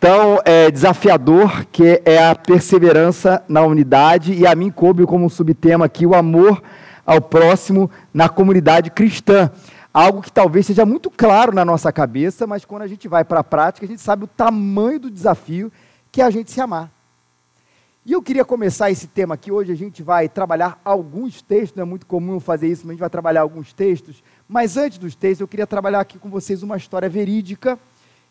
tão é, desafiador que é a perseverança na unidade e a mim coube como subtema aqui o amor ao próximo na comunidade cristã. Algo que talvez seja muito claro na nossa cabeça, mas quando a gente vai para a prática, a gente sabe o tamanho do desafio que é a gente se amar. E eu queria começar esse tema aqui. Hoje a gente vai trabalhar alguns textos, não é muito comum fazer isso, mas a gente vai trabalhar alguns textos. Mas antes dos textos, eu queria trabalhar aqui com vocês uma história verídica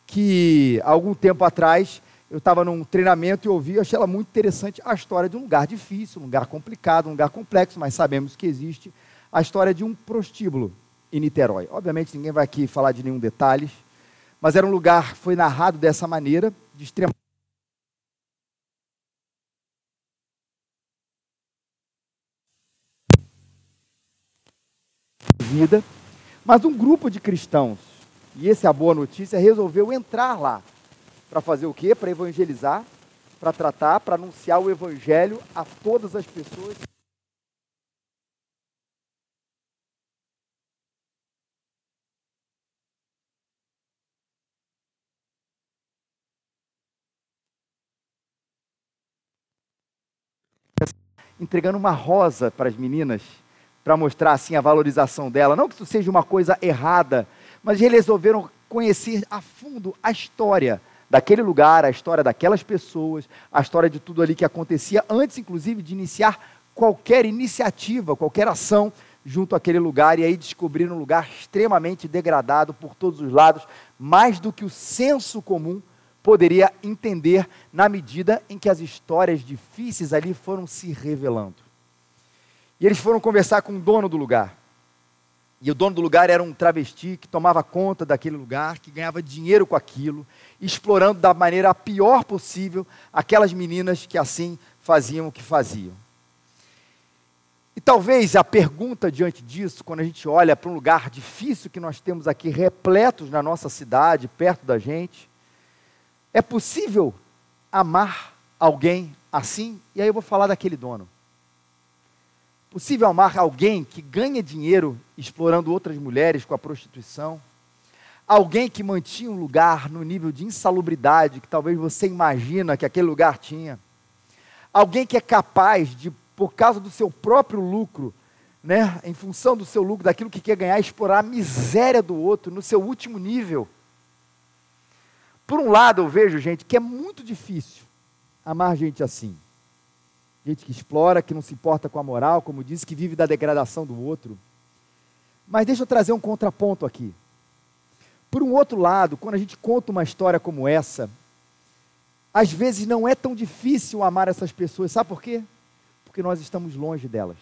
que, algum tempo atrás, eu estava num treinamento e ouvi, achei ela muito interessante, a história de um lugar difícil, um lugar complicado, um lugar complexo, mas sabemos que existe a história de um prostíbulo em Niterói. Obviamente ninguém vai aqui falar de nenhum detalhe, mas era um lugar, foi narrado dessa maneira, de extrema vida, mas um grupo de cristãos, e essa é a boa notícia, resolveu entrar lá para fazer o quê? Para evangelizar, para tratar, para anunciar o evangelho a todas as pessoas. Entregando uma rosa para as meninas, para mostrar assim a valorização dela. Não que isso seja uma coisa errada, mas eles resolveram conhecer a fundo a história daquele lugar, a história daquelas pessoas, a história de tudo ali que acontecia, antes, inclusive, de iniciar qualquer iniciativa, qualquer ação junto àquele lugar, e aí descobriram um lugar extremamente degradado por todos os lados, mais do que o senso comum poderia entender, na medida em que as histórias difíceis ali foram se revelando. E eles foram conversar com o dono do lugar. E o dono do lugar era um travesti que tomava conta daquele lugar, que ganhava dinheiro com aquilo, explorando da maneira a pior possível aquelas meninas que assim faziam o que faziam. E talvez a pergunta diante disso, quando a gente olha para um lugar difícil que nós temos aqui, repletos na nossa cidade, perto da gente, é possível amar alguém assim? E aí eu vou falar daquele dono. Possível amar alguém que ganha dinheiro explorando outras mulheres com a prostituição? Alguém que mantinha um lugar no nível de insalubridade que talvez você imagina que aquele lugar tinha? Alguém que é capaz de, por causa do seu próprio lucro, né, em função do seu lucro, daquilo que quer ganhar, explorar a miséria do outro no seu último nível? Por um lado, eu vejo, gente, que é muito difícil amar gente assim gente que explora, que não se importa com a moral, como disse, que vive da degradação do outro. Mas deixa eu trazer um contraponto aqui. Por um outro lado, quando a gente conta uma história como essa, às vezes não é tão difícil amar essas pessoas. Sabe por quê? Porque nós estamos longe delas.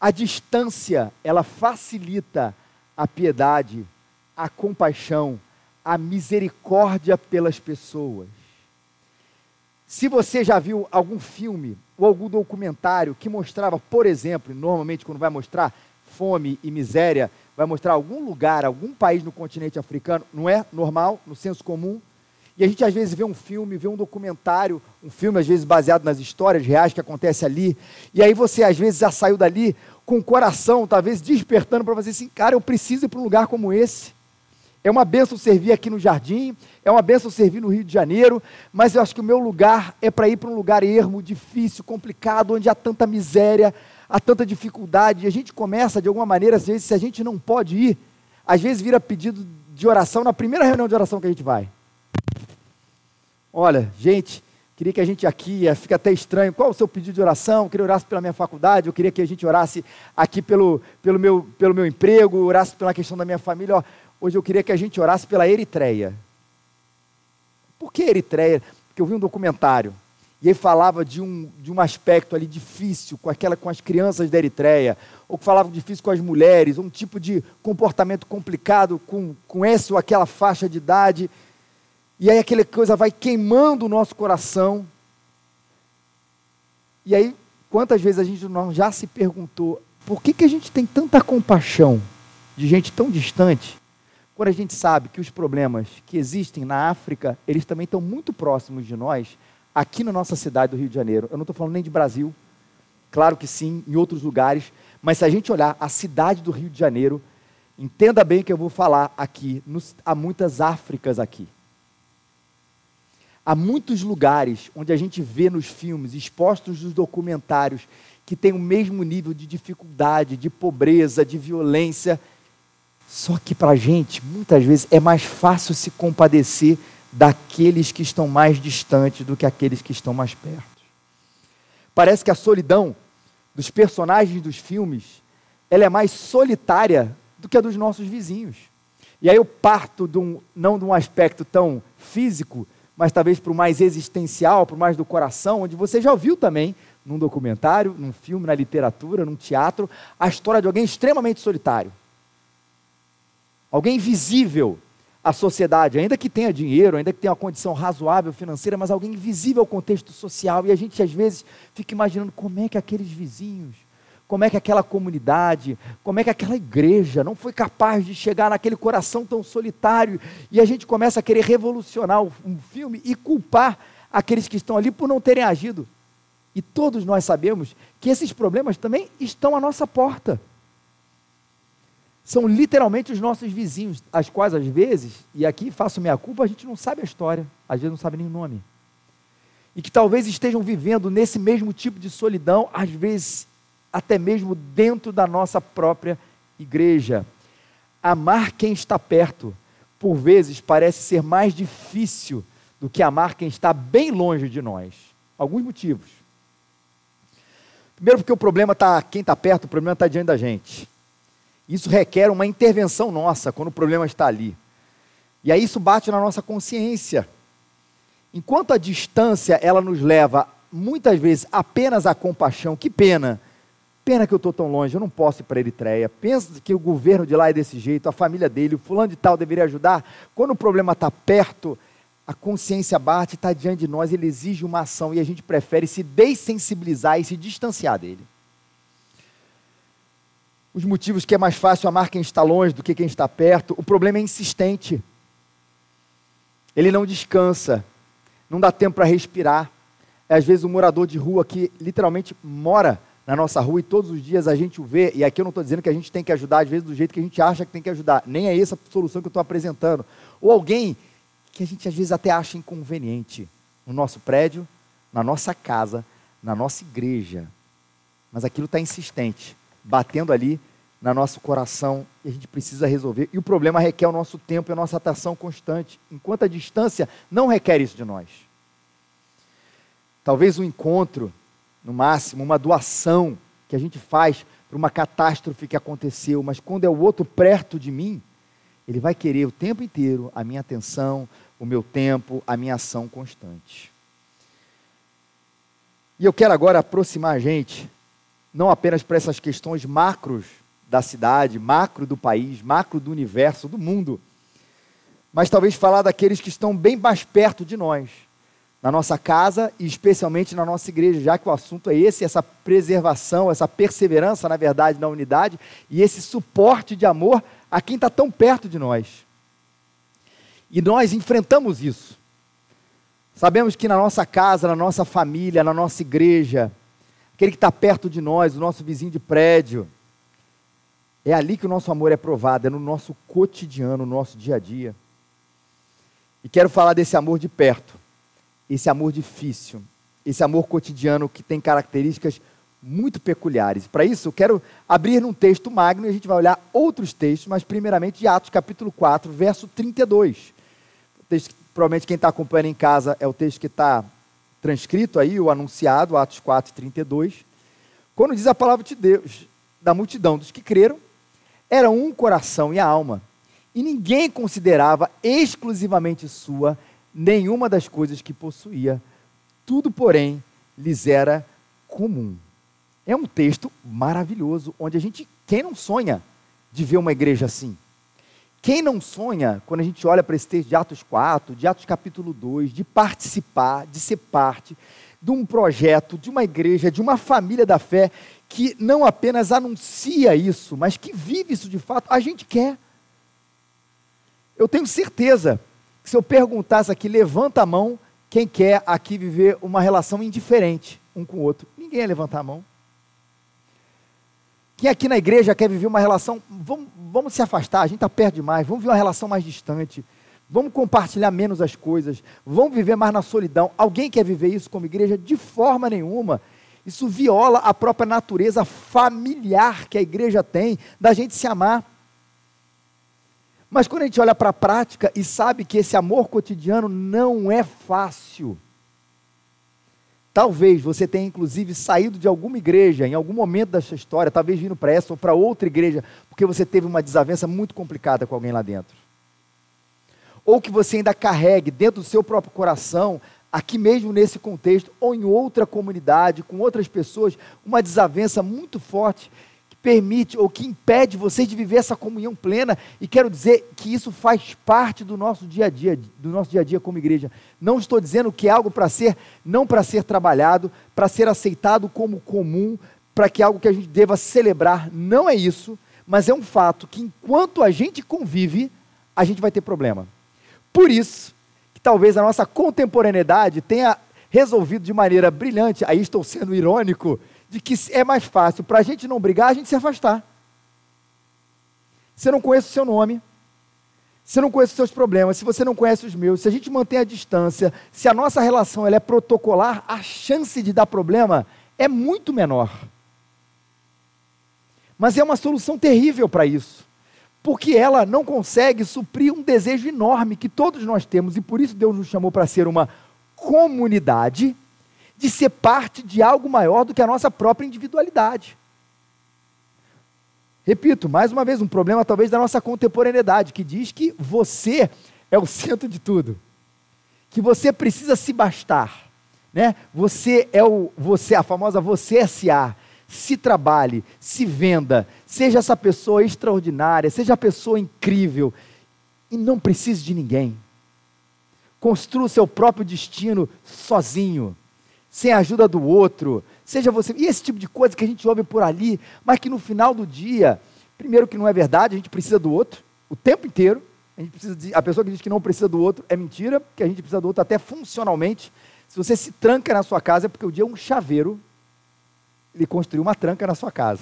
A distância, ela facilita a piedade, a compaixão, a misericórdia pelas pessoas. Se você já viu algum filme ou algum documentário que mostrava, por exemplo, normalmente quando vai mostrar fome e miséria, vai mostrar algum lugar, algum país no continente africano, não é normal, no senso comum. E a gente às vezes vê um filme, vê um documentário, um filme às vezes baseado nas histórias reais que acontece ali, e aí você às vezes já saiu dali com o coração, talvez despertando para fazer assim, cara, eu preciso ir para um lugar como esse. É uma benção servir aqui no jardim, é uma benção servir no Rio de Janeiro, mas eu acho que o meu lugar é para ir para um lugar ermo, difícil, complicado, onde há tanta miséria, há tanta dificuldade. E a gente começa, de alguma maneira, às vezes, se a gente não pode ir, às vezes vira pedido de oração na primeira reunião de oração que a gente vai. Olha, gente, queria que a gente aqui, eh, fica até estranho, qual o seu pedido de oração? Eu queria orar pela minha faculdade, eu queria que a gente orasse aqui pelo, pelo, meu, pelo meu emprego, orasse pela questão da minha família. Ó, Hoje eu queria que a gente orasse pela Eritreia. Por que Eritreia? Porque eu vi um documentário e ele falava de um, de um aspecto ali difícil com, aquela, com as crianças da Eritreia, ou que falava difícil com as mulheres, um tipo de comportamento complicado com, com essa ou aquela faixa de idade. E aí aquela coisa vai queimando o nosso coração. E aí, quantas vezes a gente não já se perguntou por que, que a gente tem tanta compaixão de gente tão distante quando a gente sabe que os problemas que existem na África, eles também estão muito próximos de nós, aqui na nossa cidade do Rio de Janeiro. Eu não estou falando nem de Brasil, claro que sim, em outros lugares, mas se a gente olhar a cidade do Rio de Janeiro, entenda bem que eu vou falar aqui, nos, há muitas Áfricas aqui. Há muitos lugares onde a gente vê nos filmes, expostos nos documentários, que tem o mesmo nível de dificuldade, de pobreza, de violência. Só que para a gente, muitas vezes, é mais fácil se compadecer daqueles que estão mais distantes do que aqueles que estão mais perto. Parece que a solidão dos personagens dos filmes, ela é mais solitária do que a dos nossos vizinhos. E aí eu parto de um, não de um aspecto tão físico, mas talvez para o mais existencial, para o mais do coração, onde você já ouviu também, num documentário, num filme, na literatura, num teatro, a história de alguém extremamente solitário. Alguém invisível à sociedade, ainda que tenha dinheiro, ainda que tenha uma condição razoável financeira, mas alguém invisível ao contexto social. E a gente às vezes fica imaginando como é que aqueles vizinhos, como é que aquela comunidade, como é que aquela igreja não foi capaz de chegar naquele coração tão solitário e a gente começa a querer revolucionar um filme e culpar aqueles que estão ali por não terem agido. E todos nós sabemos que esses problemas também estão à nossa porta. São literalmente os nossos vizinhos, as quais às vezes, e aqui faço minha culpa, a gente não sabe a história, às vezes não sabe nem o nome. E que talvez estejam vivendo nesse mesmo tipo de solidão, às vezes até mesmo dentro da nossa própria igreja. Amar quem está perto, por vezes, parece ser mais difícil do que amar quem está bem longe de nós. Alguns motivos. Primeiro, porque o problema está, quem está perto, o problema está diante da gente. Isso requer uma intervenção nossa quando o problema está ali. E aí isso bate na nossa consciência. Enquanto a distância ela nos leva muitas vezes apenas à compaixão, que pena Pena que eu estou tão longe, eu não posso ir para Eritreia. Pensa que o governo de lá é desse jeito, a família dele, o fulano de tal deveria ajudar. Quando o problema está perto, a consciência bate, está diante de nós, ele exige uma ação e a gente prefere se dessensibilizar e se distanciar dele. Os motivos que é mais fácil amar quem está longe do que quem está perto, o problema é insistente. Ele não descansa, não dá tempo para respirar. É às vezes um morador de rua que literalmente mora na nossa rua e todos os dias a gente o vê, e aqui eu não estou dizendo que a gente tem que ajudar, às vezes, do jeito que a gente acha que tem que ajudar, nem é essa a solução que eu estou apresentando. Ou alguém que a gente às vezes até acha inconveniente no nosso prédio, na nossa casa, na nossa igreja, mas aquilo está insistente, batendo ali no nosso coração e a gente precisa resolver. E o problema requer o nosso tempo e a nossa atenção constante, enquanto a distância não requer isso de nós. Talvez o encontro no máximo, uma doação que a gente faz para uma catástrofe que aconteceu, mas quando é o outro perto de mim, ele vai querer o tempo inteiro a minha atenção, o meu tempo, a minha ação constante. E eu quero agora aproximar a gente, não apenas para essas questões macros da cidade, macro do país, macro do universo, do mundo, mas talvez falar daqueles que estão bem mais perto de nós na nossa casa e especialmente na nossa igreja, já que o assunto é esse, essa preservação, essa perseverança, na verdade, na unidade e esse suporte de amor a quem está tão perto de nós. E nós enfrentamos isso. Sabemos que na nossa casa, na nossa família, na nossa igreja, aquele que está perto de nós, o nosso vizinho de prédio, é ali que o nosso amor é provado, é no nosso cotidiano, no nosso dia a dia. E quero falar desse amor de perto esse amor difícil, esse amor cotidiano que tem características muito peculiares. Para isso, eu quero abrir num texto magno e a gente vai olhar outros textos, mas primeiramente de Atos capítulo 4, verso 32. O texto, provavelmente quem está acompanhando em casa é o texto que está transcrito aí, o anunciado, Atos 4, 32. Quando diz a palavra de Deus, da multidão dos que creram, era um coração e a alma, e ninguém considerava exclusivamente sua nenhuma das coisas que possuía. Tudo, porém, lhes era comum. É um texto maravilhoso, onde a gente, quem não sonha de ver uma igreja assim? Quem não sonha, quando a gente olha para esse texto de Atos 4, de Atos capítulo 2, de participar, de ser parte de um projeto, de uma igreja, de uma família da fé, que não apenas anuncia isso, mas que vive isso de fato, a gente quer. Eu tenho certeza se eu perguntasse aqui, levanta a mão, quem quer aqui viver uma relação indiferente um com o outro? Ninguém ia levantar a mão. Quem aqui na igreja quer viver uma relação, vamos, vamos se afastar, a gente está perto demais, vamos viver uma relação mais distante, vamos compartilhar menos as coisas, vamos viver mais na solidão. Alguém quer viver isso como igreja? De forma nenhuma. Isso viola a própria natureza familiar que a igreja tem da gente se amar. Mas quando a gente olha para a prática e sabe que esse amor cotidiano não é fácil, Talvez você tenha inclusive saído de alguma igreja em algum momento da sua história, talvez vindo para essa ou para outra igreja, porque você teve uma desavença muito complicada com alguém lá dentro. Ou que você ainda carregue dentro do seu próprio coração, aqui mesmo nesse contexto, ou em outra comunidade, com outras pessoas, uma desavença muito forte permite ou que impede vocês de viver essa comunhão plena. E quero dizer que isso faz parte do nosso dia a dia, do nosso dia a dia como igreja. Não estou dizendo que é algo para ser, não para ser trabalhado, para ser aceitado como comum, para que é algo que a gente deva celebrar. Não é isso, mas é um fato que enquanto a gente convive, a gente vai ter problema. Por isso, que talvez a nossa contemporaneidade tenha resolvido de maneira brilhante, aí estou sendo irônico, de que é mais fácil para a gente não brigar, a gente se afastar. Você não conhece o seu nome, você não conhece os seus problemas, se você não conhece os meus, se a gente mantém a distância, se a nossa relação ela é protocolar, a chance de dar problema é muito menor. Mas é uma solução terrível para isso, porque ela não consegue suprir um desejo enorme que todos nós temos, e por isso Deus nos chamou para ser uma comunidade de ser parte de algo maior do que a nossa própria individualidade. Repito, mais uma vez, um problema talvez da nossa contemporaneidade, que diz que você é o centro de tudo. Que você precisa se bastar, né? Você é o você, a famosa você SA. Se trabalhe, se venda, seja essa pessoa extraordinária, seja a pessoa incrível e não precise de ninguém. Construa o seu próprio destino sozinho sem a ajuda do outro, seja você. E esse tipo de coisa que a gente ouve por ali, mas que no final do dia, primeiro que não é verdade, a gente precisa do outro o tempo inteiro. A, gente precisa de, a pessoa que diz que não precisa do outro é mentira, porque a gente precisa do outro até funcionalmente. Se você se tranca na sua casa, é porque o dia um chaveiro ele construiu uma tranca na sua casa.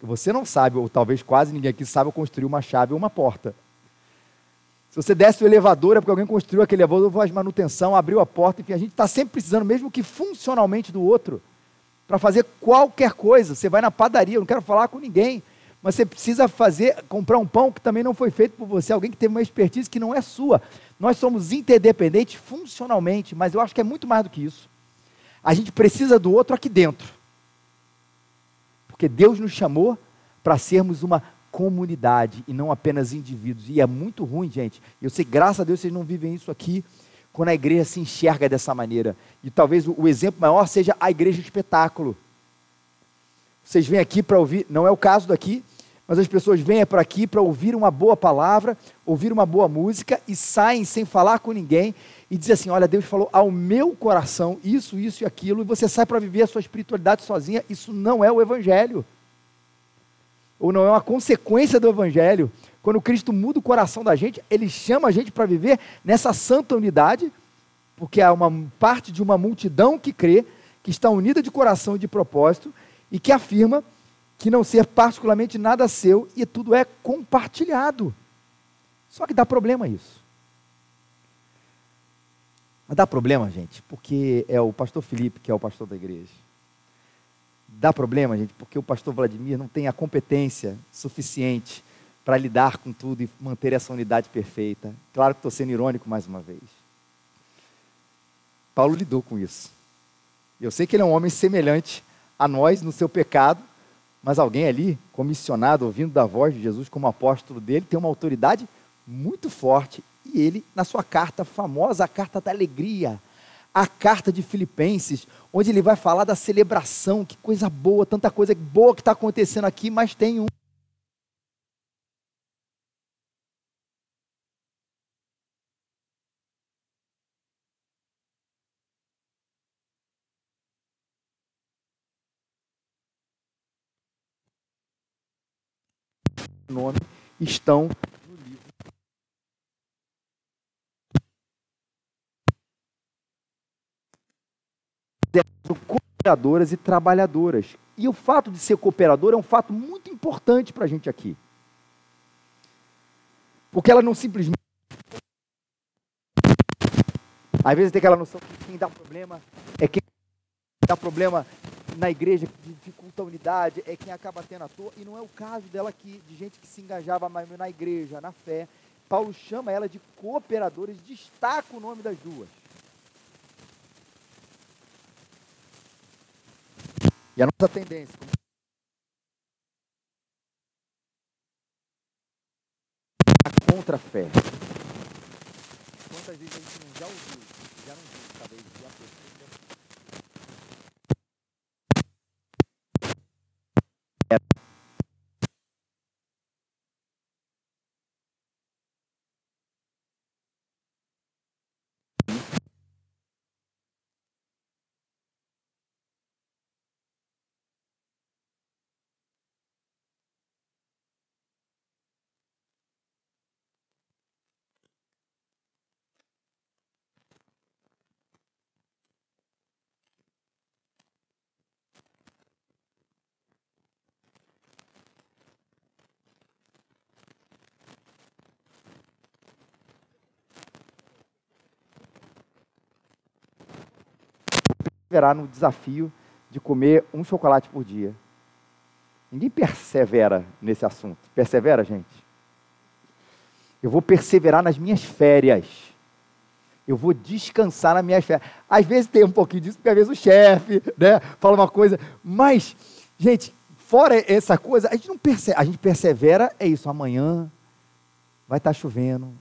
Você não sabe, ou talvez quase ninguém aqui sabe construir uma chave ou uma porta. Se você desce o elevador, é porque alguém construiu aquele elevador, faz manutenção, abriu a porta, enfim, a gente está sempre precisando, mesmo que funcionalmente, do outro, para fazer qualquer coisa. Você vai na padaria, eu não quero falar com ninguém, mas você precisa fazer, comprar um pão que também não foi feito por você, alguém que teve uma expertise que não é sua. Nós somos interdependentes funcionalmente, mas eu acho que é muito mais do que isso. A gente precisa do outro aqui dentro. Porque Deus nos chamou para sermos uma comunidade e não apenas indivíduos. E é muito ruim, gente. Eu sei, graças a Deus, vocês não vivem isso aqui quando a igreja se enxerga dessa maneira. E talvez o, exemplo maior seja a igreja espetáculo. Vocês vêm aqui para ouvir, não é o caso daqui, mas as pessoas vêm para aqui para ouvir uma boa palavra, ouvir uma boa música e saem sem falar com ninguém e dizem assim: Olha, Deus falou ao meu coração isso, isso e aquilo, e você sai para viver a sua espiritualidade sozinha. Isso não é o Evangelho ou não é uma consequência do Evangelho. Quando Cristo muda o coração da gente, Ele chama a gente para viver nessa santa unidade, porque há uma parte de uma multidão que crê, que está unida de coração e de propósito, e que afirma que não ser particularmente nada seu e tudo é compartilhado. Só que dá problema isso. Mas dá problema, gente, porque é o pastor Felipe que é o pastor da igreja dá problema, gente, porque o pastor Vladimir não tem a competência suficiente para lidar com tudo e manter essa unidade perfeita. Claro que estou sendo irônico mais uma vez. Paulo lidou com isso. Eu sei que ele é um homem semelhante a nós no seu pecado, mas alguém ali, comissionado, ouvindo da voz de Jesus como apóstolo dele, tem uma autoridade muito forte. E ele, na sua carta famosa, a carta da alegria, a carta de Filipenses, onde ele vai falar da celebração, que coisa boa, tanta coisa boa que está acontecendo aqui, mas tem um. nome estão cooperadoras e trabalhadoras. E o fato de ser cooperador é um fato muito importante para a gente aqui. Porque ela não simplesmente Às vezes tem aquela noção que quem dá problema é quem dá problema na igreja, que dificulta a unidade, é quem acaba tendo a toa, e não é o caso dela aqui, de gente que se engajava mais na igreja, na fé. Paulo chama ela de cooperadores, destaca o nome das duas. E a nossa tendência, a contra a fé. Quantas vezes a gente não já ouviu, já não viu, talvez já percebeu. Perseverar no desafio de comer um chocolate por dia. Ninguém persevera nesse assunto. Persevera, gente? Eu vou perseverar nas minhas férias. Eu vou descansar nas minhas férias. Às vezes tem um pouquinho disso, porque às vezes o chefe né, fala uma coisa. Mas, gente, fora essa coisa, a gente não percebe. A gente persevera, é isso. Amanhã vai estar chovendo.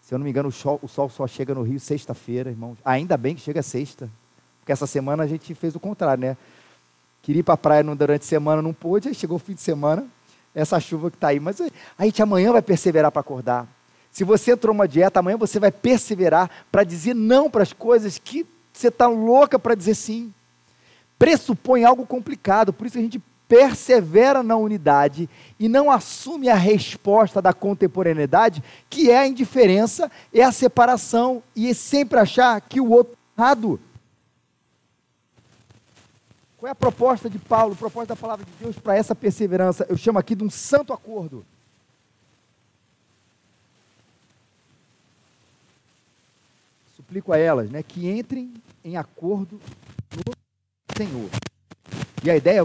Se eu não me engano, o sol, o sol só chega no Rio sexta-feira, irmãos. Ainda bem que chega sexta. Porque essa semana a gente fez o contrário, né? Queria ir para a praia durante a semana, não pôde, aí chegou o fim de semana, essa chuva que está aí. Mas a gente amanhã vai perseverar para acordar. Se você entrou uma dieta, amanhã você vai perseverar para dizer não para as coisas que você está louca para dizer sim. Pressupõe algo complicado, por isso a gente persevera na unidade e não assume a resposta da contemporaneidade, que é a indiferença, é a separação e é sempre achar que o outro é errado. Qual é a proposta de Paulo, a proposta da palavra de Deus para essa perseverança? Eu chamo aqui de um santo acordo. Suplico a elas, né, que entrem em acordo no Senhor. E a ideia é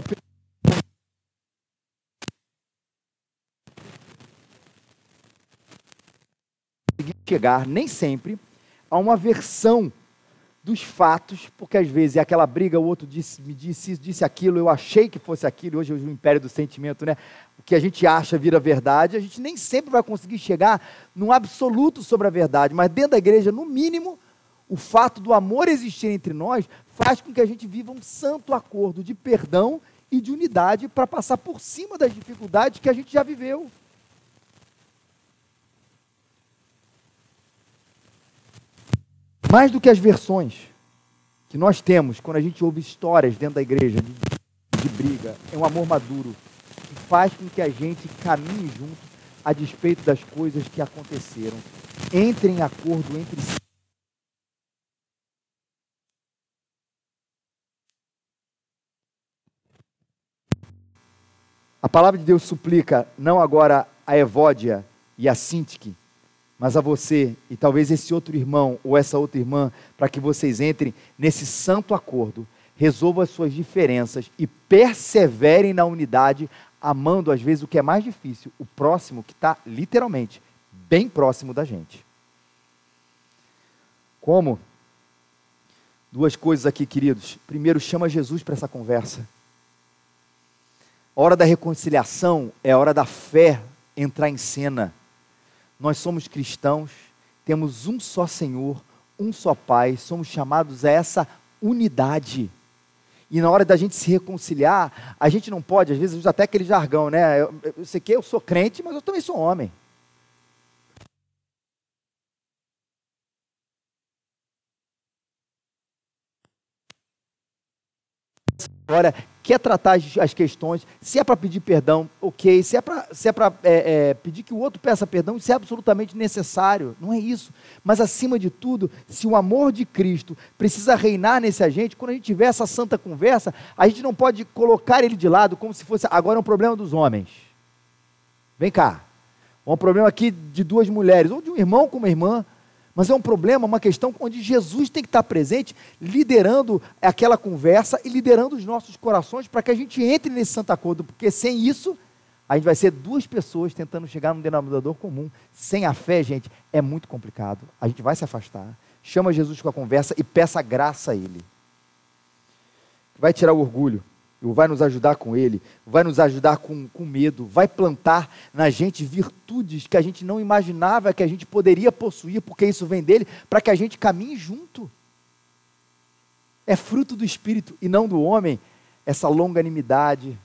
chegar nem sempre a uma versão dos fatos, porque às vezes é aquela briga, o outro disse, me disse isso, disse aquilo, eu achei que fosse aquilo, hoje é o império do sentimento, né? O que a gente acha vira verdade, a gente nem sempre vai conseguir chegar num absoluto sobre a verdade, mas dentro da igreja, no mínimo, o fato do amor existir entre nós faz com que a gente viva um santo acordo de perdão e de unidade para passar por cima das dificuldades que a gente já viveu. Mais do que as versões que nós temos quando a gente ouve histórias dentro da igreja de, de briga, é um amor maduro que faz com que a gente caminhe junto a despeito das coisas que aconteceram. Entre em acordo entre si. A palavra de Deus suplica não agora a Evódia e a Sintique, mas a você e talvez esse outro irmão ou essa outra irmã, para que vocês entrem nesse santo acordo, resolvam as suas diferenças e perseverem na unidade, amando às vezes o que é mais difícil, o próximo que está literalmente bem próximo da gente. Como? Duas coisas aqui, queridos. Primeiro, chama Jesus para essa conversa. A hora da reconciliação é a hora da fé entrar em cena nós somos cristãos, temos um só Senhor, um só Pai, somos chamados a essa unidade. E na hora da gente se reconciliar, a gente não pode, às vezes usa até aquele jargão, né? Eu, eu sei que eu sou crente, mas eu também sou homem. Agora, quer tratar as questões, se é para pedir perdão, ok. Se é para se é é, é, pedir que o outro peça perdão, isso é absolutamente necessário. Não é isso. Mas, acima de tudo, se o amor de Cristo precisa reinar nesse agente, quando a gente tiver essa santa conversa, a gente não pode colocar ele de lado como se fosse agora é um problema dos homens. Vem cá. É um problema aqui de duas mulheres, ou de um irmão com uma irmã. Mas é um problema, uma questão onde Jesus tem que estar presente, liderando aquela conversa e liderando os nossos corações para que a gente entre nesse santo acordo, porque sem isso, a gente vai ser duas pessoas tentando chegar num denominador comum. Sem a fé, gente, é muito complicado. A gente vai se afastar. Chama Jesus com a conversa e peça graça a Ele. Vai tirar o orgulho vai nos ajudar com Ele, vai nos ajudar com, com medo, vai plantar na gente virtudes que a gente não imaginava que a gente poderia possuir, porque isso vem dele, para que a gente caminhe junto. É fruto do Espírito e não do homem essa longanimidade,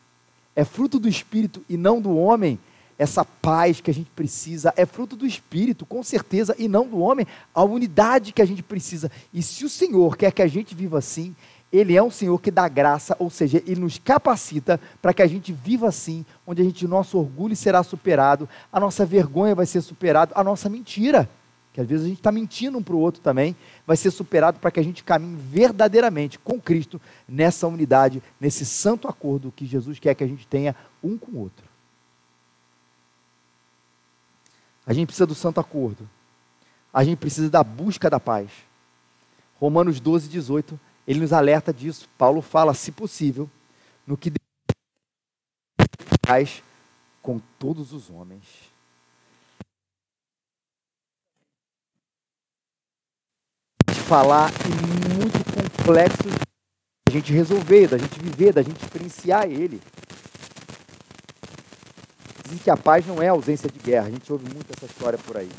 é fruto do Espírito e não do homem essa paz que a gente precisa, é fruto do Espírito, com certeza, e não do homem, a unidade que a gente precisa. E se o Senhor quer que a gente viva assim, ele é um Senhor que dá graça, ou seja, Ele nos capacita para que a gente viva assim, onde a gente, nosso orgulho será superado, a nossa vergonha vai ser superada, a nossa mentira, que às vezes a gente está mentindo um para o outro também, vai ser superado para que a gente caminhe verdadeiramente com Cristo nessa unidade, nesse santo acordo que Jesus quer que a gente tenha um com o outro. A gente precisa do santo acordo. A gente precisa da busca da paz. Romanos 12, 18 ele nos alerta disso. Paulo fala, se possível, no que faz com todos os homens. Falar e muito complexo da gente resolver, da gente viver, da gente experienciar ele. Dizem que a paz não é ausência de guerra. A gente ouve muito essa história por aí.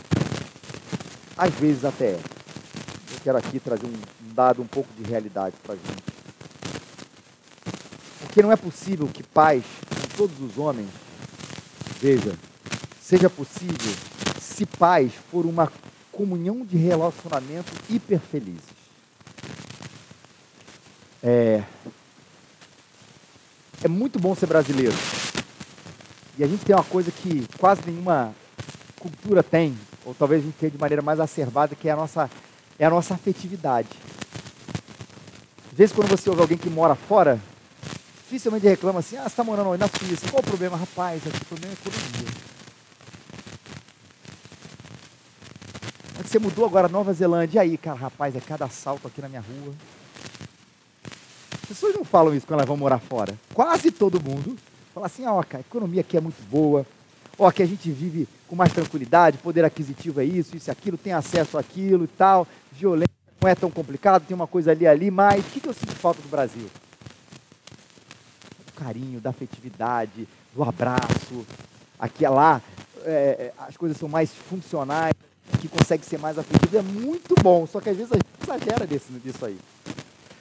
Às vezes até é. Eu quero aqui trazer um, dado um pouco de realidade para a gente. Porque não é possível que paz em todos os homens, veja, seja possível se paz for uma comunhão de relacionamentos hiperfelizes. É, é muito bom ser brasileiro. E a gente tem uma coisa que quase nenhuma cultura tem, ou talvez a gente tenha de maneira mais acervada, que é a nossa, é a nossa afetividade. Às vezes, quando você ouve alguém que mora fora, dificilmente reclama assim: ah, você está morando na Suíça. Qual o problema? Rapaz, o problema é economia. Você mudou agora Nova Zelândia. E aí, cara, rapaz, é cada assalto aqui na minha rua. As pessoas não falam isso quando elas vão morar fora. Quase todo mundo fala assim: ó, cara, a economia aqui é muito boa. Ó, aqui a gente vive com mais tranquilidade, poder aquisitivo é isso, isso e aquilo, tem acesso àquilo e tal, violência não é tão complicado, tem uma coisa ali ali, mas o que, eu sinto falta do Brasil? Do carinho, da afetividade, do abraço. Aqui lá, é, as coisas são mais funcionais, que consegue ser mais afetivo, é muito bom, só que às vezes a gente exagera desse, disso aí.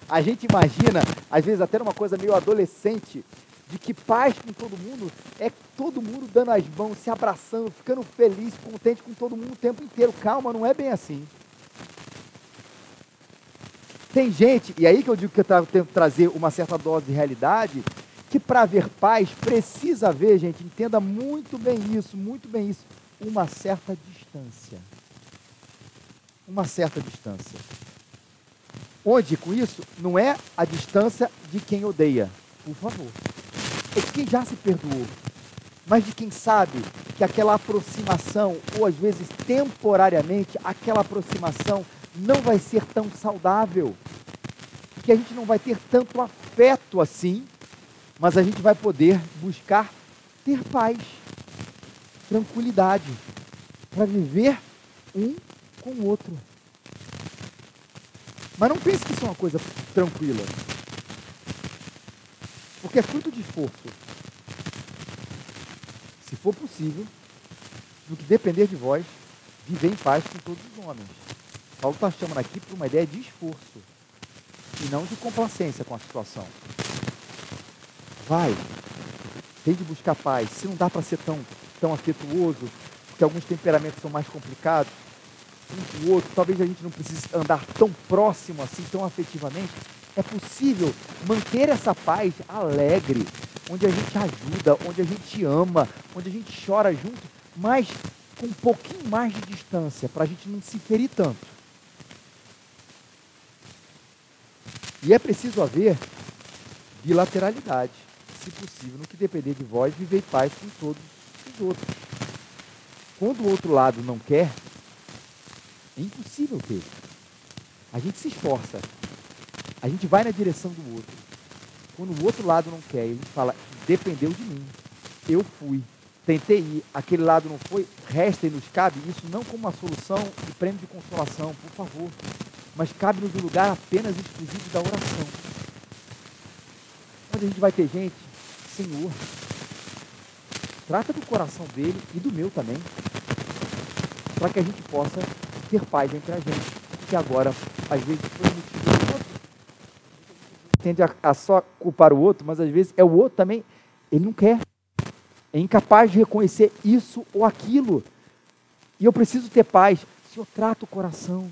A gente imagina, às vezes até uma coisa meio adolescente, de que paz com todo mundo é todo mundo dando as mãos, se abraçando, ficando feliz, contente com todo mundo o tempo inteiro. Calma, não é bem assim. Tem gente, e aí que eu digo que eu tenho que trazer uma certa dose de realidade, que para haver paz precisa haver, gente, entenda muito bem isso, muito bem isso, uma certa distância. Uma certa distância. Onde com isso não é a distância de quem odeia, por favor. É de quem já se perdoou, mas de quem sabe que aquela aproximação, ou às vezes temporariamente, aquela aproximação não vai ser tão saudável, que a gente não vai ter tanto afeto assim, mas a gente vai poder buscar ter paz, tranquilidade, para viver um com o outro. Mas não pense que isso é uma coisa tranquila, porque é fruto de esforço. Se for possível, no que depender de vós, viver em paz com todos os homens. Paulo está chamando aqui para uma ideia de esforço e não de complacência com a situação. Vai, tem de buscar paz. Se não dá para ser tão, tão afetuoso, porque alguns temperamentos são mais complicados, um com o outro, talvez a gente não precise andar tão próximo assim, tão afetivamente. É possível manter essa paz alegre, onde a gente ajuda, onde a gente ama, onde a gente chora junto, mas com um pouquinho mais de distância, para a gente não se ferir tanto. E é preciso haver bilateralidade, se possível, no que depender de vós, viver paz com todos os outros. Quando o outro lado não quer, É impossível ter. A gente se esforça. A gente vai na direção do outro. Quando o outro lado não quer, gente fala, dependeu de mim. Eu fui. Tentei ir, aquele lado não foi, resta e nos cabe isso não como uma solução de prêmio de consolação, por favor, mas cabe-nos um lugar apenas exclusivo da oração. Onde a gente vai ter gente, Senhor, trata do coração dele e do meu também, para que a gente possa ter paz entre a gente, que agora, às vezes, foi. Tende a, a só culpar o outro, mas às vezes é o outro também, ele não quer é incapaz de reconhecer isso ou aquilo. E eu preciso ter paz. Senhor, trata o coração.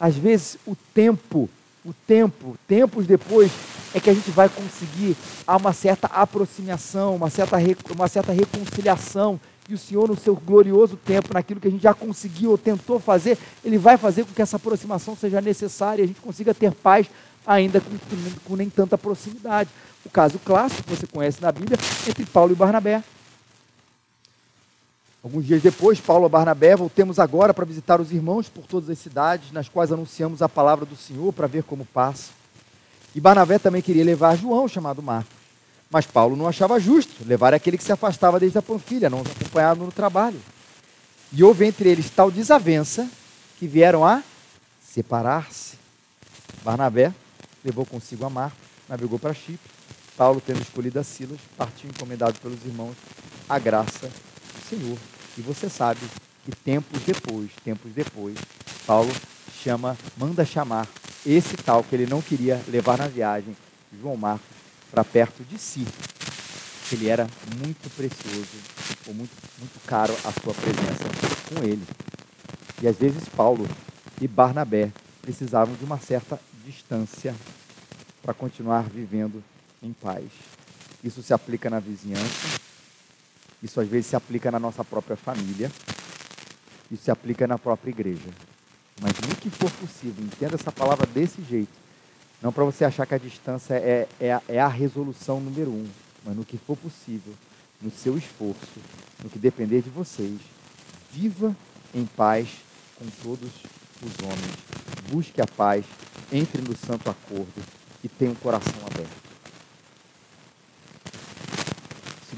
Às vezes, o tempo, o tempo, tempos depois, é que a gente vai conseguir uma certa aproximação, uma certa, uma certa reconciliação. E o Senhor, no seu glorioso tempo, naquilo que a gente já conseguiu ou tentou fazer, Ele vai fazer com que essa aproximação seja necessária e a gente consiga ter paz ainda com, com nem tanta proximidade. O caso clássico que você conhece na Bíblia entre Paulo e Barnabé. Alguns dias depois, Paulo e Barnabé voltemos agora para visitar os irmãos por todas as cidades nas quais anunciamos a palavra do Senhor para ver como passa. E Barnabé também queria levar João, chamado Marcos. Mas Paulo não achava justo levar aquele que se afastava desde a Panfilha, não os no trabalho. E houve entre eles tal desavença que vieram a separar-se. Barnabé levou consigo a Marcos, navegou para Chipre. Paulo, tendo escolhido a Silas, partiu encomendado pelos irmãos a graça do Senhor. E você sabe que tempos depois, tempos depois, Paulo chama, manda chamar esse tal que ele não queria levar na viagem, João Marcos, para perto de si. Ele era muito precioso, ou muito, muito caro a sua presença com ele. E às vezes Paulo e Barnabé precisavam de uma certa distância para continuar vivendo em paz. Isso se aplica na vizinhança, isso às vezes se aplica na nossa própria família, isso se aplica na própria igreja. Mas no que for possível, entenda essa palavra desse jeito. Não para você achar que a distância é, é, é a resolução número um, mas no que for possível, no seu esforço, no que depender de vocês, viva em paz com todos os homens. Busque a paz, entre no santo acordo e tenha um coração aberto.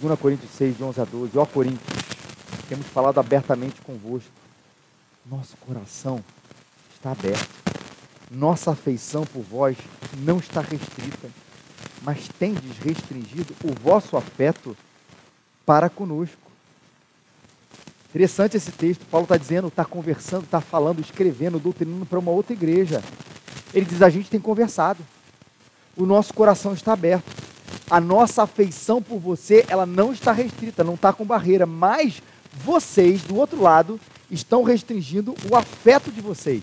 2 Coríntios 6, de 11 a 12. Ó Coríntios, temos falado abertamente convosco. Nosso coração está aberto. Nossa afeição por vós não está restrita, mas tendes restringido o vosso afeto para conosco. Interessante esse texto. Paulo está dizendo, está conversando, está falando, escrevendo, doutrinando para uma outra igreja. Ele diz: a gente tem conversado. O nosso coração está aberto a nossa afeição por você, ela não está restrita, não está com barreira, mas vocês, do outro lado, estão restringindo o afeto de vocês.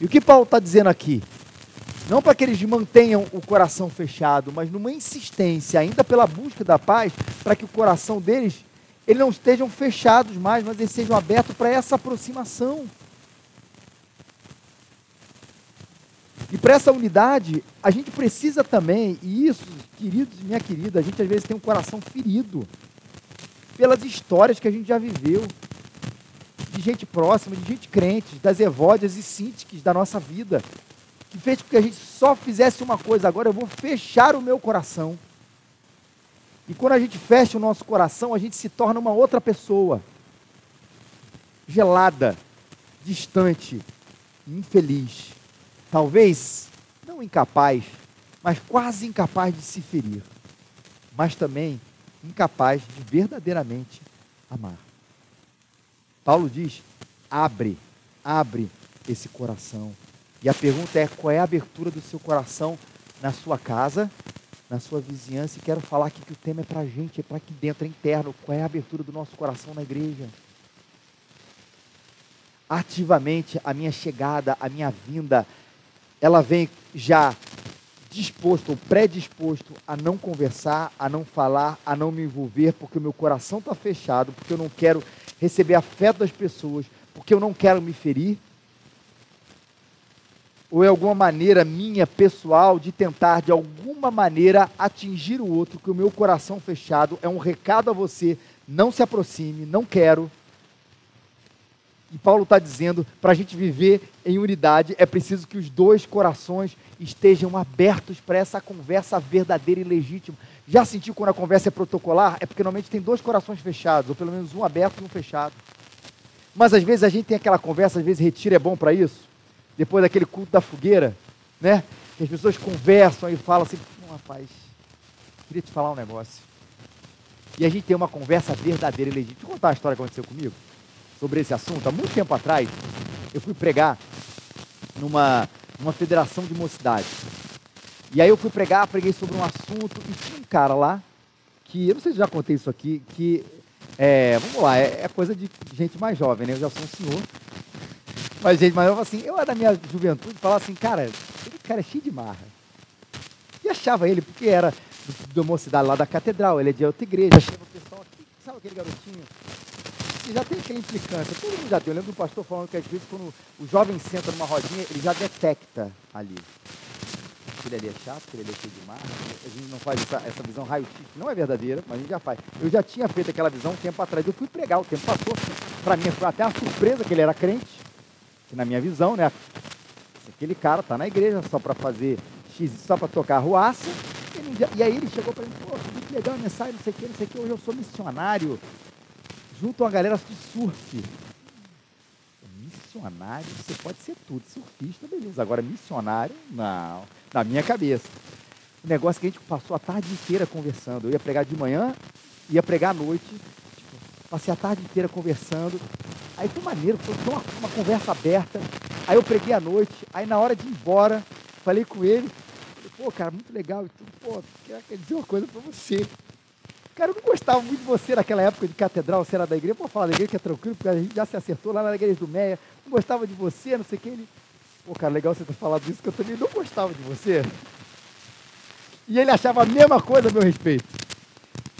E o que Paulo está dizendo aqui? Não para que eles mantenham o coração fechado, mas numa insistência, ainda pela busca da paz, para que o coração deles, eles não estejam fechados mais, mas eles sejam abertos para essa aproximação. E para essa unidade, a gente precisa também, e isso, queridos e minha querida, a gente às vezes tem um coração ferido pelas histórias que a gente já viveu, de gente próxima, de gente crente, das evódias e síntiques da nossa vida, que fez com que a gente só fizesse uma coisa, agora eu vou fechar o meu coração. E quando a gente fecha o nosso coração, a gente se torna uma outra pessoa, gelada, distante, infeliz talvez não incapaz, mas quase incapaz de se ferir, mas também incapaz de verdadeiramente amar. Paulo diz: abre, abre esse coração. E a pergunta é: qual é a abertura do seu coração na sua casa, na sua vizinhança? E quero falar aqui que o tema é para a gente, é para aqui dentro, é interno. Qual é a abertura do nosso coração na igreja? Ativamente, a minha chegada, a minha vinda, ela vem já disposto ou predisposto a não conversar, a não falar, a não me envolver, porque o meu coração está fechado, porque eu não quero receber afeto das pessoas, porque eu não quero me ferir? Ou é alguma maneira minha, pessoal, de tentar de alguma maneira atingir o outro, que o meu coração fechado é um recado a você, não se aproxime, não quero. E Paulo está dizendo, para a gente viver em unidade, é preciso que os dois corações estejam abertos para essa conversa verdadeira e legítima. Já sentiu quando a conversa é protocolar? É porque normalmente tem dois corações fechados, ou pelo menos um aberto e um fechado. Mas às vezes a gente tem aquela conversa, às vezes retiro é bom para isso. Depois daquele culto da fogueira, né? Que as pessoas conversam e falam assim, rapaz, queria te falar um negócio. E a gente tem uma conversa verdadeira e legítima. Deixa eu contar uma história que aconteceu comigo sobre esse assunto. Há muito tempo atrás, eu fui pregar numa, numa federação de mocidade. E aí eu fui pregar, preguei sobre um assunto, e tinha um cara lá, que, eu não sei se já contei isso aqui, que, é, vamos lá, é, é, coisa de gente mais jovem, né? Eu já sou um senhor. Mas gente mais jovem, assim, eu era da minha juventude, falava assim, cara, esse cara é cheio de marra. E achava ele, porque era da mocidade lá da catedral, ele é de outra igreja. Achava o pessoal sabe aquele garotinho? E já tem aquela implicância, todo mundo já tem. Eu lembro do pastor falando que às vezes quando o jovem senta numa rodinha, ele já detecta ali aquele ali é chato, aquele ali é cheio de marra. A gente não faz essa, essa visão raio-x, não é verdadeira, mas a gente já faz. Eu já tinha feito aquela visão um tempo atrás, eu fui pregar, o tempo passou. Para mim foi até uma surpresa que ele era crente, que na minha visão, né, aquele cara está na igreja só para fazer X, só para tocar ruaça. E, e aí ele chegou para mim, pô, que legal a mensagem, não sei o que, não sei o que, hoje eu sou missionário, junto a galera de surf missionário, você pode ser tudo. Surfista, beleza. Agora, missionário, não. Na minha cabeça. O negócio que a gente passou a tarde inteira conversando. Eu ia pregar de manhã, ia pregar à noite. Tipo, passei a tarde inteira conversando. Aí foi maneiro, foi uma, uma conversa aberta. Aí eu preguei à noite. Aí na hora de ir embora, falei com ele. Pô, cara, muito legal. E tudo. Pô, quero dizer uma coisa para você. Cara, eu não gostava muito de você naquela época de catedral, você era da igreja. Pode falar da igreja que é tranquilo, porque a gente já se acertou lá na igreja do Meia. Não gostava de você, não sei o que. Ele, pô, cara, legal você ter falado isso, que eu também não gostava de você. E ele achava a mesma coisa a meu respeito.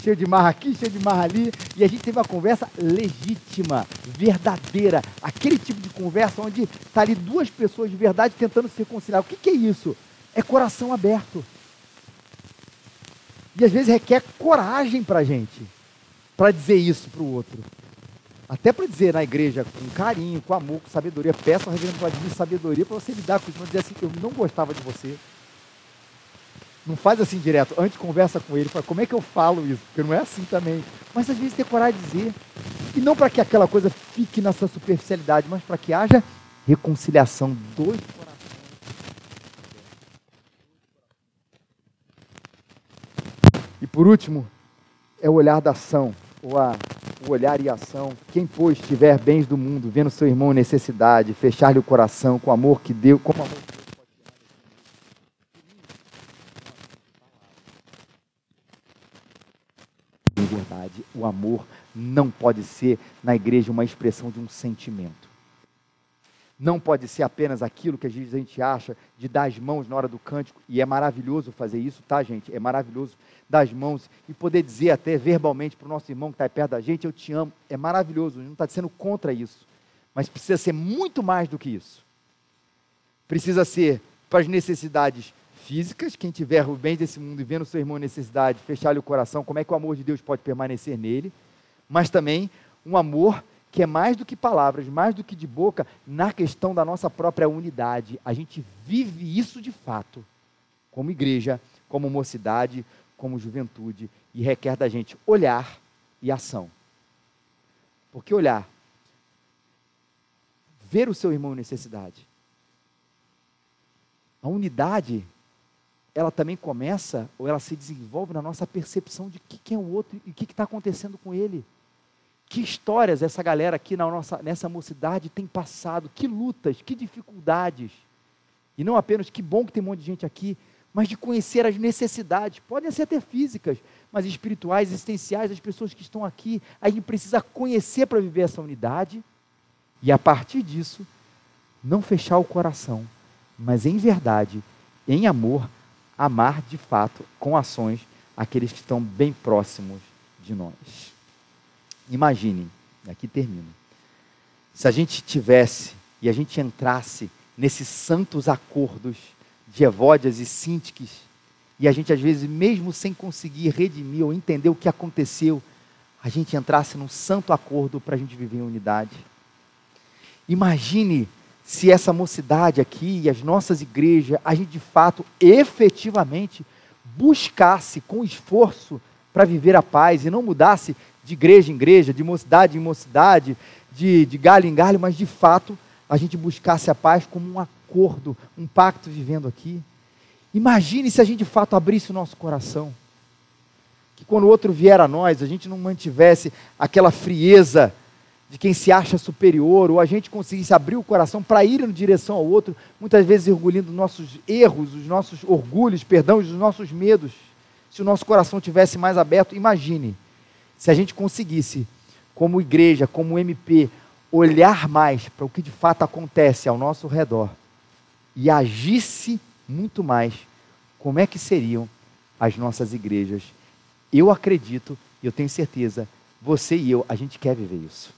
Cheio de marra aqui, cheio de marra ali. E a gente teve uma conversa legítima, verdadeira. Aquele tipo de conversa onde está ali duas pessoas de verdade tentando se reconciliar. O que, que é isso? É coração aberto. E às vezes requer coragem para a gente, para dizer isso para o outro. Até para dizer na igreja com carinho, com amor, com sabedoria. Peço ao reverendo Vladimir sabedoria para você lidar com isso. Não dizer assim, eu não gostava de você. Não faz assim direto. Antes conversa com ele, fala, como é que eu falo isso? Porque não é assim também. Mas às vezes ter coragem de dizer. E não para que aquela coisa fique na sua superficialidade, mas para que haja reconciliação dos corações. Por último, é o olhar da ação, ou a, o olhar e a ação. Quem, pois, tiver bens do mundo, vendo seu irmão em necessidade, fechar-lhe o coração com o amor que deu, como amor que Deus verdade, o amor não pode ser na igreja uma expressão de um sentimento não pode ser apenas aquilo que às vezes a gente acha de dar as mãos na hora do cântico, e é maravilhoso fazer isso, tá, gente? É maravilhoso dar as mãos e poder dizer até verbalmente para o nosso irmão que está perto da gente: Eu te amo. É maravilhoso, não está sendo contra isso, mas precisa ser muito mais do que isso. Precisa ser para as necessidades físicas, quem tiver o bem desse mundo e vendo seu irmão necessidade, fechar-lhe o coração, como é que o amor de Deus pode permanecer nele, mas também um amor que é mais do que palavras, mais do que de boca, na questão da nossa própria unidade. A gente vive isso de fato, como igreja, como mocidade, como juventude, e requer da gente olhar e ação. Porque olhar, ver o seu irmão em necessidade. A unidade, ela também começa, ou ela se desenvolve na nossa percepção de que quem é o outro e o que está acontecendo com ele. Que histórias essa galera aqui na nossa, nessa mocidade tem passado, que lutas, que dificuldades. E não apenas que bom que tem um monte de gente aqui, mas de conhecer as necessidades, podem ser até físicas, mas espirituais, existenciais das pessoas que estão aqui. A gente precisa conhecer para viver essa unidade e a partir disso não fechar o coração, mas em verdade, em amor, amar de fato com ações aqueles que estão bem próximos de nós. Imaginem, aqui termino. Se a gente tivesse e a gente entrasse nesses santos acordos de Evódias e Sintiques, e a gente às vezes, mesmo sem conseguir redimir ou entender o que aconteceu, a gente entrasse num santo acordo para a gente viver em unidade. Imagine se essa mocidade aqui e as nossas igrejas, a gente de fato, efetivamente, buscasse com esforço para viver a paz e não mudasse de igreja em igreja, de mocidade em mocidade, de, de galho em galho, mas de fato a gente buscasse a paz como um acordo, um pacto vivendo aqui. Imagine se a gente de fato abrisse o nosso coração. Que quando o outro vier a nós, a gente não mantivesse aquela frieza de quem se acha superior, ou a gente conseguisse abrir o coração para ir em direção ao outro, muitas vezes engolindo nossos erros, os nossos orgulhos, perdão, os nossos medos. Se o nosso coração tivesse mais aberto, imagine se a gente conseguisse, como igreja, como MP, olhar mais para o que de fato acontece ao nosso redor e agisse muito mais, como é que seriam as nossas igrejas? Eu acredito e eu tenho certeza, você e eu, a gente quer viver isso.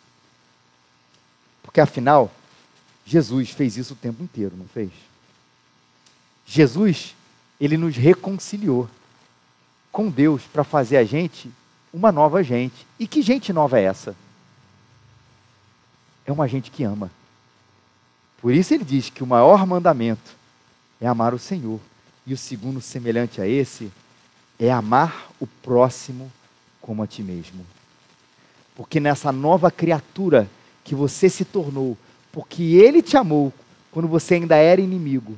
Porque afinal, Jesus fez isso o tempo inteiro, não fez? Jesus, ele nos reconciliou com Deus para fazer a gente uma nova gente. E que gente nova é essa? É uma gente que ama. Por isso ele diz que o maior mandamento é amar o Senhor. E o segundo, semelhante a esse, é amar o próximo como a ti mesmo. Porque nessa nova criatura que você se tornou, porque ele te amou quando você ainda era inimigo,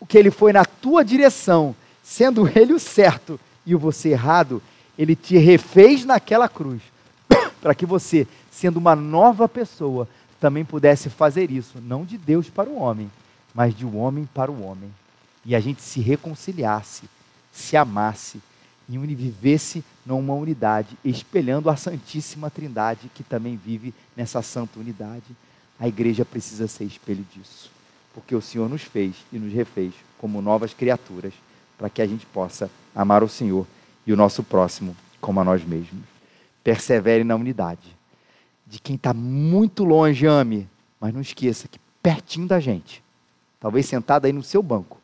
o que ele foi na tua direção, sendo ele o certo e o você errado, ele te refez naquela cruz, para que você, sendo uma nova pessoa, também pudesse fazer isso, não de Deus para o homem, mas de um homem para o homem. E a gente se reconciliasse, se amasse e vivesse numa unidade, espelhando a Santíssima Trindade, que também vive nessa santa unidade. A igreja precisa ser espelho disso, porque o Senhor nos fez e nos refez como novas criaturas, para que a gente possa amar o Senhor e o nosso próximo como a nós mesmos. Persevere na unidade. De quem está muito longe, ame, mas não esqueça que pertinho da gente, talvez sentado aí no seu banco,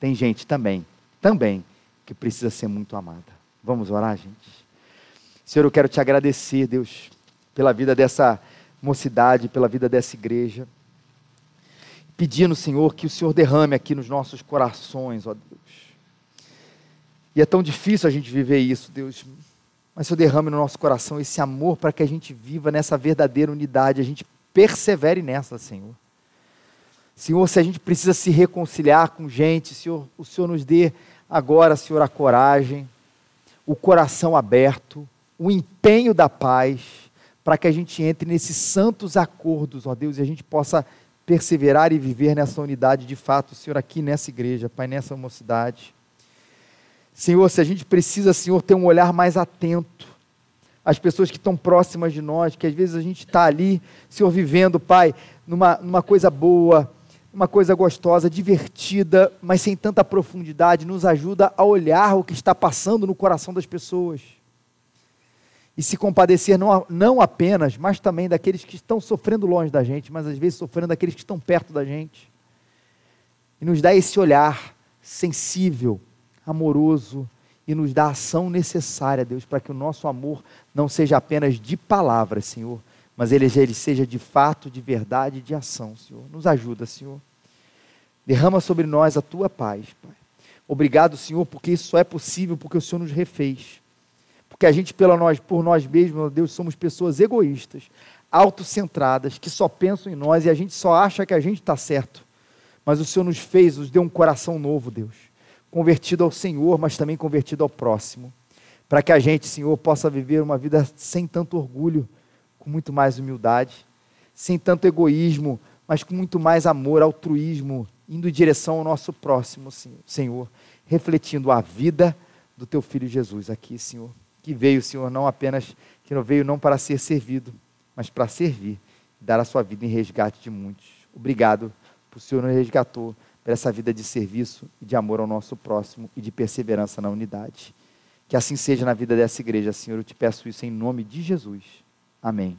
tem gente também, também, que precisa ser muito amada. Vamos orar, gente? Senhor, eu quero te agradecer, Deus, pela vida dessa mocidade, pela vida dessa igreja. Pedindo, Senhor, que o Senhor derrame aqui nos nossos corações, ó Deus e é tão difícil a gente viver isso, Deus. Mas Senhor, derrame no nosso coração esse amor para que a gente viva nessa verdadeira unidade, a gente persevere nessa, Senhor. Senhor, se a gente precisa se reconciliar com gente, Senhor, o Senhor nos dê agora, Senhor, a coragem, o coração aberto, o empenho da paz, para que a gente entre nesses santos acordos, ó Deus, e a gente possa perseverar e viver nessa unidade de fato, Senhor, aqui nessa igreja, Pai, nessa mocidade. Senhor, se a gente precisa, Senhor, ter um olhar mais atento às pessoas que estão próximas de nós, que às vezes a gente está ali, Senhor, vivendo, Pai, numa, numa coisa boa, uma coisa gostosa, divertida, mas sem tanta profundidade, nos ajuda a olhar o que está passando no coração das pessoas. E se compadecer não, não apenas, mas também daqueles que estão sofrendo longe da gente, mas às vezes sofrendo daqueles que estão perto da gente. E nos dá esse olhar sensível, amoroso e nos dá a ação necessária, Deus, para que o nosso amor não seja apenas de palavras, Senhor, mas ele, ele seja de fato, de verdade de ação, Senhor. Nos ajuda, Senhor. Derrama sobre nós a tua paz, Pai. Obrigado, Senhor, porque isso só é possível porque o Senhor nos refez. Porque a gente, pela nós, por nós mesmos, Deus, somos pessoas egoístas, autocentradas, que só pensam em nós e a gente só acha que a gente está certo. Mas o Senhor nos fez, nos deu um coração novo, Deus convertido ao Senhor, mas também convertido ao próximo. Para que a gente, Senhor, possa viver uma vida sem tanto orgulho, com muito mais humildade, sem tanto egoísmo, mas com muito mais amor, altruísmo, indo em direção ao nosso próximo, Senhor, refletindo a vida do teu filho Jesus aqui, Senhor, que veio, Senhor, não apenas que não veio não para ser servido, mas para servir, dar a sua vida em resgate de muitos. Obrigado por o Senhor nos resgatou para essa vida de serviço e de amor ao nosso próximo e de perseverança na unidade. Que assim seja na vida dessa igreja, Senhor. Eu te peço isso em nome de Jesus. Amém.